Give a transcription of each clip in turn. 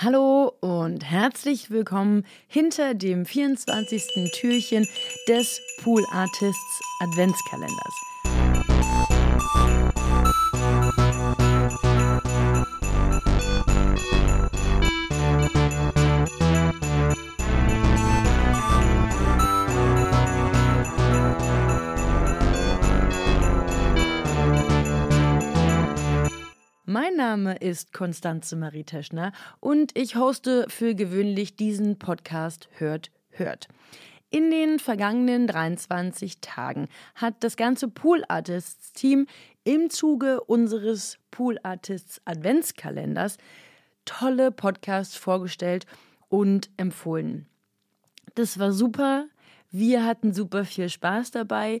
Hallo und herzlich willkommen hinter dem 24. Türchen des Pool Artists Adventskalenders. Mein Name ist Konstanze Marie Teschner und ich hoste für gewöhnlich diesen Podcast Hört, Hört. In den vergangenen 23 Tagen hat das ganze Pool Artists Team im Zuge unseres Pool Artists Adventskalenders tolle Podcasts vorgestellt und empfohlen. Das war super. Wir hatten super viel Spaß dabei.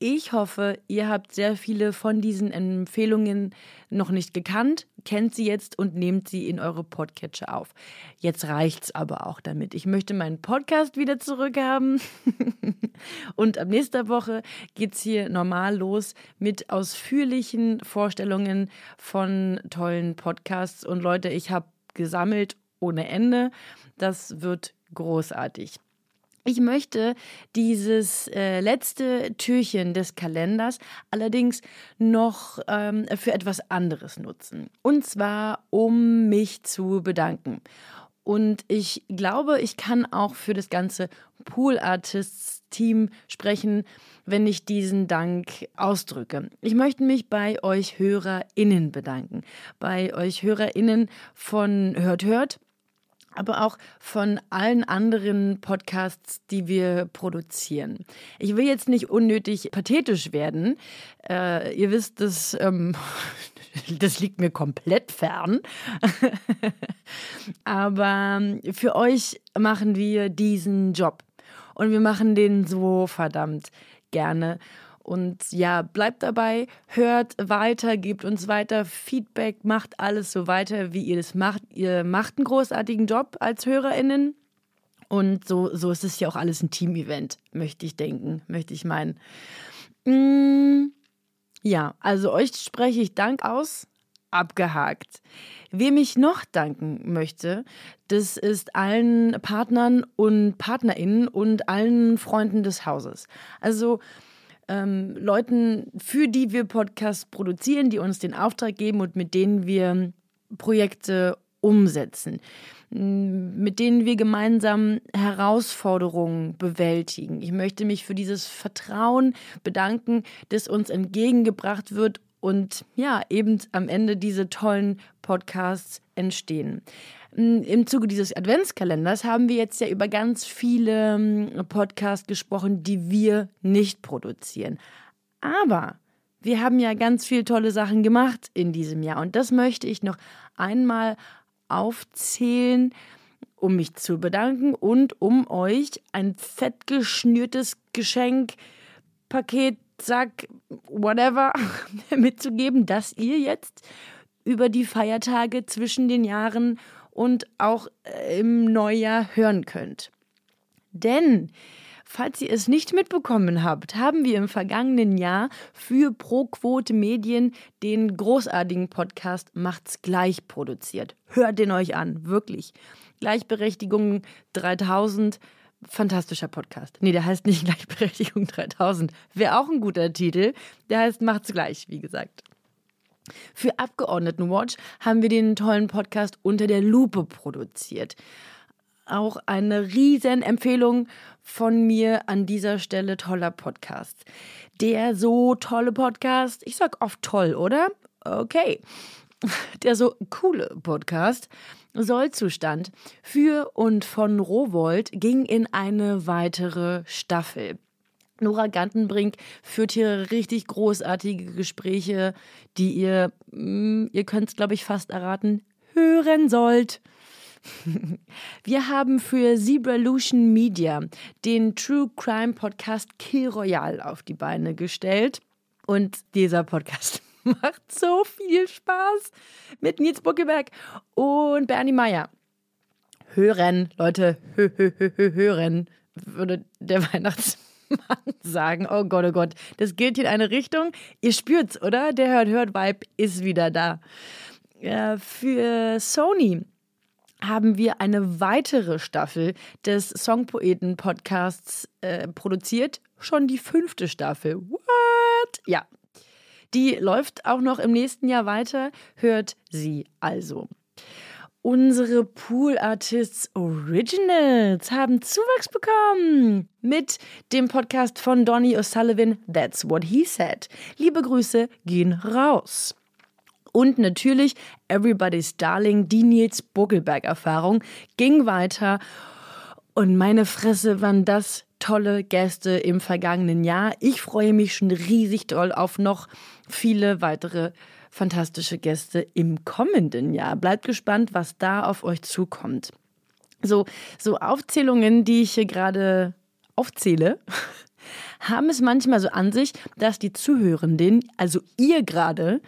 Ich hoffe, ihr habt sehr viele von diesen Empfehlungen noch nicht gekannt, kennt sie jetzt und nehmt sie in eure Podcatcher auf. Jetzt reicht's aber auch damit. Ich möchte meinen Podcast wieder zurückhaben. und ab nächster Woche geht's hier normal los mit ausführlichen Vorstellungen von tollen Podcasts. Und Leute, ich habe gesammelt ohne Ende. Das wird großartig. Ich möchte dieses äh, letzte Türchen des Kalenders allerdings noch ähm, für etwas anderes nutzen. Und zwar, um mich zu bedanken. Und ich glaube, ich kann auch für das ganze Pool Artists Team sprechen, wenn ich diesen Dank ausdrücke. Ich möchte mich bei euch HörerInnen bedanken. Bei euch HörerInnen von Hört Hört aber auch von allen anderen Podcasts, die wir produzieren. Ich will jetzt nicht unnötig pathetisch werden. Äh, ihr wisst, das, ähm, das liegt mir komplett fern. aber für euch machen wir diesen Job. Und wir machen den so verdammt gerne. Und ja, bleibt dabei, hört weiter, gebt uns weiter Feedback, macht alles so weiter, wie ihr das macht. Ihr macht einen großartigen Job als HörerInnen. Und so, so ist es ja auch alles ein Team-Event, möchte ich denken, möchte ich meinen. Mm, ja, also euch spreche ich Dank aus. Abgehakt. Wem ich noch danken möchte, das ist allen Partnern und PartnerInnen und allen Freunden des Hauses. Also ähm, Leuten, für die wir Podcasts produzieren, die uns den Auftrag geben und mit denen wir Projekte umsetzen, mit denen wir gemeinsam Herausforderungen bewältigen. Ich möchte mich für dieses Vertrauen bedanken, das uns entgegengebracht wird und ja, eben am Ende diese tollen Podcasts entstehen. Im Zuge dieses Adventskalenders haben wir jetzt ja über ganz viele ähm, Podcasts gesprochen, die wir nicht produzieren. Aber wir haben ja ganz viele tolle Sachen gemacht in diesem Jahr und das möchte ich noch einmal aufzählen, um mich zu bedanken und um euch ein fett geschnürtes Geschenk, Sack, whatever mitzugeben, dass ihr jetzt über die Feiertage zwischen den Jahren und auch äh, im Neujahr hören könnt. Denn Falls ihr es nicht mitbekommen habt, haben wir im vergangenen Jahr für ProQuote Medien den großartigen Podcast Macht's gleich produziert. Hört den euch an, wirklich. Gleichberechtigung 3000, fantastischer Podcast. Nee, der heißt nicht Gleichberechtigung 3000. Wäre auch ein guter Titel. Der heißt Macht's gleich, wie gesagt. Für Abgeordnetenwatch haben wir den tollen Podcast Unter der Lupe produziert. Auch eine riesen Empfehlung von mir an dieser Stelle toller Podcast. Der so tolle Podcast, ich sag oft toll, oder? Okay. Der so coole Podcast Sollzustand für und von Rowold ging in eine weitere Staffel. Nora Gantenbrink führt hier richtig großartige Gespräche, die ihr, mm, ihr könnt es glaube ich fast erraten, hören sollt. Wir haben für Zebralution Media den True Crime Podcast Kill Royale auf die Beine gestellt. Und dieser Podcast macht so viel Spaß mit Nils Buckeberg und Bernie Meyer. Hören, Leute, hö, hö, hö, hören, würde der Weihnachtsmann sagen. Oh Gott, oh Gott, das geht in eine Richtung. Ihr spürt's, oder? Der Hört-Hört-Vibe ist wieder da. Für Sony haben wir eine weitere Staffel des Songpoeten-Podcasts äh, produziert. Schon die fünfte Staffel. What? Ja. Die läuft auch noch im nächsten Jahr weiter. Hört sie also. Unsere Pool Artists Originals haben Zuwachs bekommen mit dem Podcast von Donny O'Sullivan That's What He Said. Liebe Grüße gehen raus. Und natürlich Everybody's Darling, die Nils Buckelberg-Erfahrung, ging weiter. Und meine Fresse waren das tolle Gäste im vergangenen Jahr. Ich freue mich schon riesig doll auf noch viele weitere fantastische Gäste im kommenden Jahr. Bleibt gespannt, was da auf euch zukommt. So, so Aufzählungen, die ich hier gerade aufzähle, haben es manchmal so an sich, dass die Zuhörenden, also ihr gerade,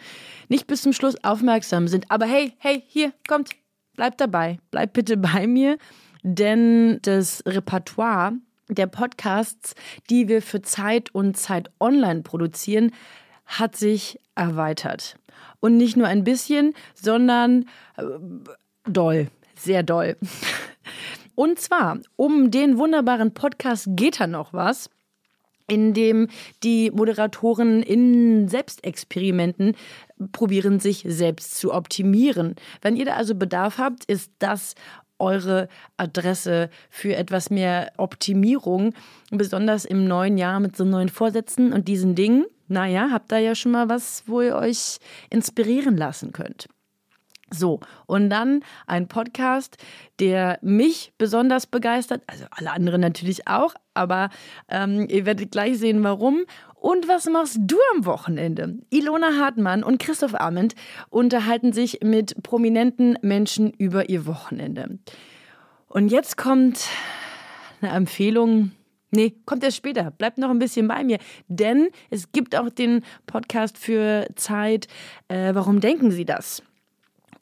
nicht bis zum Schluss aufmerksam sind. Aber hey, hey, hier, kommt, bleibt dabei, bleibt bitte bei mir, denn das Repertoire der Podcasts, die wir für Zeit und Zeit online produzieren, hat sich erweitert. Und nicht nur ein bisschen, sondern äh, doll, sehr doll. Und zwar um den wunderbaren Podcast geht da noch was in dem die Moderatoren in Selbstexperimenten probieren, sich selbst zu optimieren. Wenn ihr da also Bedarf habt, ist das eure Adresse für etwas mehr Optimierung, besonders im neuen Jahr mit so neuen Vorsätzen und diesen Dingen. Naja, habt da ja schon mal was, wo ihr euch inspirieren lassen könnt. So, und dann ein Podcast, der mich besonders begeistert, also alle anderen natürlich auch, aber ähm, ihr werdet gleich sehen, warum. Und was machst du am Wochenende? Ilona Hartmann und Christoph Arment unterhalten sich mit prominenten Menschen über ihr Wochenende. Und jetzt kommt eine Empfehlung. Nee, kommt erst später. Bleibt noch ein bisschen bei mir. Denn es gibt auch den Podcast für Zeit. Äh, warum denken Sie das?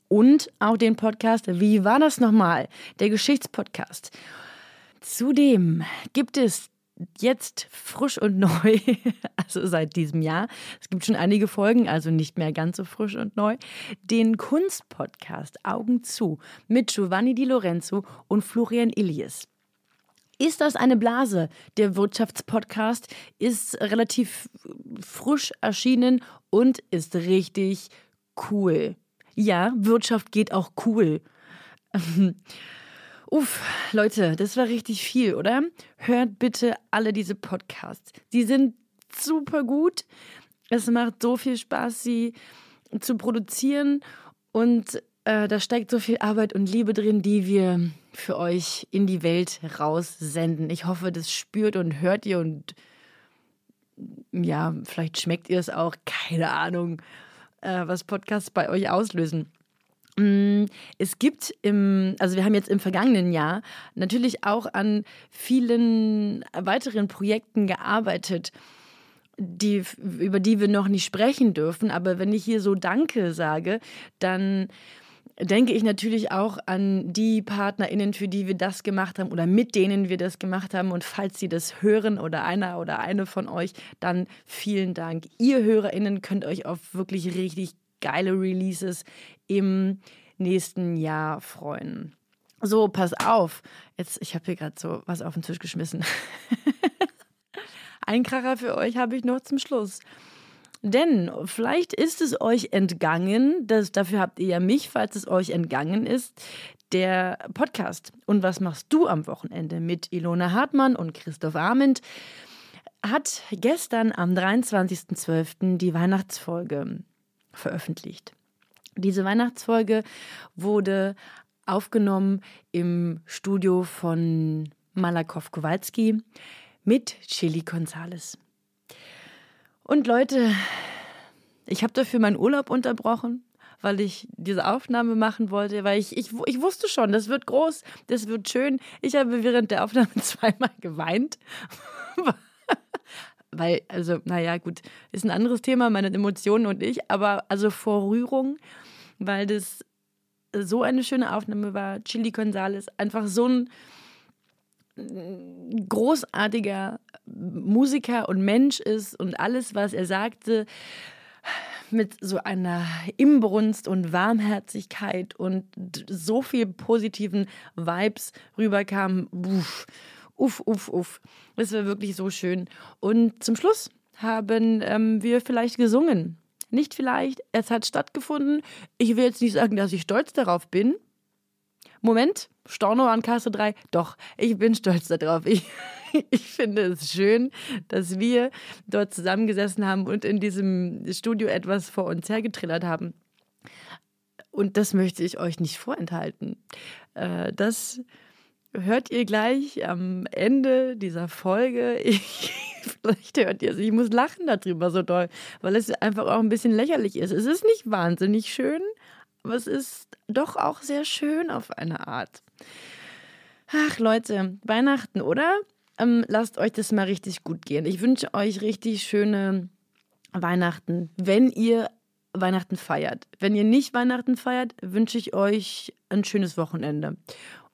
und auch den Podcast Wie war das nochmal? Der Geschichtspodcast. Zudem gibt es jetzt frisch und neu, also seit diesem Jahr, es gibt schon einige Folgen, also nicht mehr ganz so frisch und neu, den Kunstpodcast Augen zu mit Giovanni Di Lorenzo und Florian Illies. Ist das eine Blase? Der Wirtschaftspodcast ist relativ frisch erschienen und ist richtig cool. Ja, Wirtschaft geht auch cool. Uff, Leute, das war richtig viel, oder? Hört bitte alle diese Podcasts. Die sind super gut. Es macht so viel Spaß, sie zu produzieren. Und äh, da steckt so viel Arbeit und Liebe drin, die wir für euch in die Welt raussenden. Ich hoffe, das spürt und hört ihr und ja, vielleicht schmeckt ihr es auch. Keine Ahnung äh, was Podcasts bei euch auslösen. Mm, es gibt im, also wir haben jetzt im vergangenen Jahr natürlich auch an vielen weiteren Projekten gearbeitet, die, über die wir noch nicht sprechen dürfen. Aber wenn ich hier so Danke sage, dann denke ich natürlich auch an die PartnerInnen, für die wir das gemacht haben oder mit denen wir das gemacht haben. Und falls Sie das hören oder einer oder eine von euch, dann vielen Dank. Ihr HörerInnen könnt euch auf wirklich richtig geile Releases im nächsten Jahr freuen. So, pass auf. Jetzt, ich habe hier gerade so was auf den Tisch geschmissen. Ein Kracher für euch habe ich noch zum Schluss. Denn vielleicht ist es euch entgangen, das, dafür habt ihr ja mich, falls es euch entgangen ist, der Podcast. Und was machst du am Wochenende mit Ilona Hartmann und Christoph Arment? Hat gestern am 23.12. die Weihnachtsfolge veröffentlicht. Diese Weihnachtsfolge wurde aufgenommen im Studio von Malakow Kowalski mit Chili Gonzales. Und Leute, ich habe dafür meinen Urlaub unterbrochen, weil ich diese Aufnahme machen wollte, weil ich, ich, ich wusste schon, das wird groß, das wird schön. Ich habe während der Aufnahme zweimal geweint. weil, also, naja, gut, ist ein anderes Thema, meine Emotionen und ich, aber also vor Rührung, weil das so eine schöne Aufnahme war. Chili Gonzales, einfach so ein großartiger Musiker und Mensch ist und alles, was er sagte, mit so einer Imbrunst und Warmherzigkeit und so viel positiven Vibes rüberkam. Uff, uff, uff, uff. Es war wirklich so schön. Und zum Schluss haben ähm, wir vielleicht gesungen. Nicht vielleicht, es hat stattgefunden. Ich will jetzt nicht sagen, dass ich stolz darauf bin. Moment, Storno an Kasse 3. Doch, ich bin stolz darauf. Ich, ich finde es schön, dass wir dort zusammengesessen haben und in diesem Studio etwas vor uns hergetrillert haben. Und das möchte ich euch nicht vorenthalten. Äh, das hört ihr gleich am Ende dieser Folge. Ich, vielleicht hört ihr es. Ich muss lachen darüber so doll, weil es einfach auch ein bisschen lächerlich ist. Es ist nicht wahnsinnig schön, aber es ist doch auch sehr schön auf eine Art. Ach Leute, Weihnachten, oder? Ähm, lasst euch das mal richtig gut gehen. Ich wünsche euch richtig schöne Weihnachten, wenn ihr Weihnachten feiert. Wenn ihr nicht Weihnachten feiert, wünsche ich euch ein schönes Wochenende.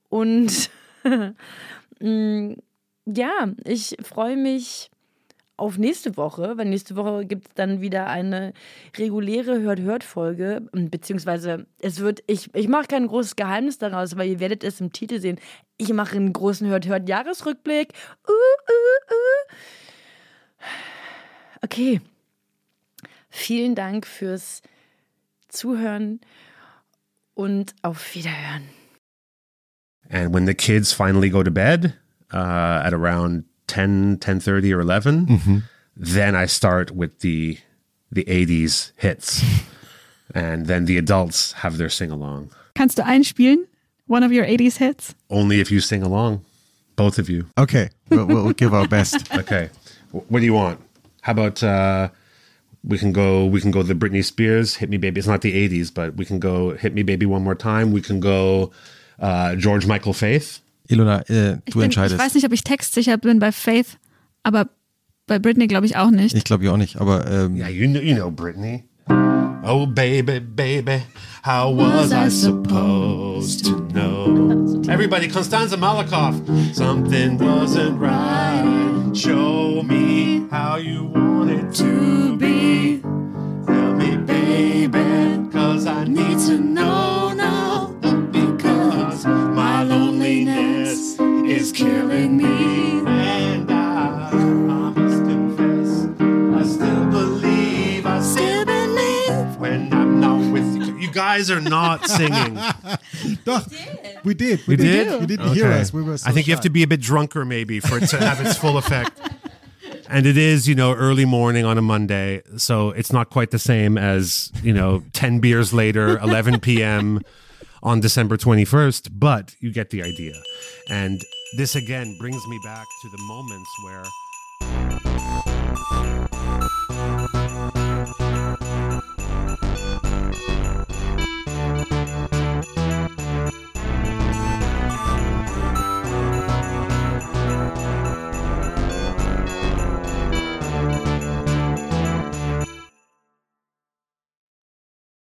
Und ja, ich freue mich auf nächste Woche, weil nächste Woche gibt es dann wieder eine reguläre Hört-Hört-Folge, beziehungsweise es wird, ich, ich mache kein großes Geheimnis daraus, weil ihr werdet es im Titel sehen. Ich mache einen großen Hört-Hört-Jahresrückblick. Uh, uh, uh. Okay. Vielen Dank fürs Zuhören und auf Wiederhören. And when the kids finally go to bed uh, at around 10, 10.30 or 11, mm-hmm. then I start with the the 80s hits. and then the adults have their sing along. Kannst du einspielen? One of your 80s hits? Only if you sing along. Both of you. Okay. We'll, we'll give our best. okay. What do you want? How about uh, we can go we can go the Britney Spears Hit Me Baby. It's not the 80s, but we can go Hit Me Baby one more time. We can go uh, George Michael Faith. Ilona, äh, du bin, entscheidest. Ich weiß nicht, ob ich textsicher bin bei Faith, aber bei Britney glaube ich auch nicht. Ich glaube ja auch nicht, aber ähm, Yeah, you know, you know Britney. Oh baby, baby, how was I supposed to know? Everybody, Konstanza Malakoff. Something wasn't right. Show me how you want it to be. Tell me, baby, cause I need to know now. Killing me. And I, I must confess, I still believe, I still believe when I'm not with you. You guys are not singing. Doch, we did. We did? You didn't hear Okay. us. We were so I think you shy. have to be a bit drunker maybe for it to have its full effect. And it is, you know, early morning on a Monday, so it's not quite the same as, you know, 10 beers later, 11 p.m. on December 21st, but you get the idea. And this again brings me back to the moments where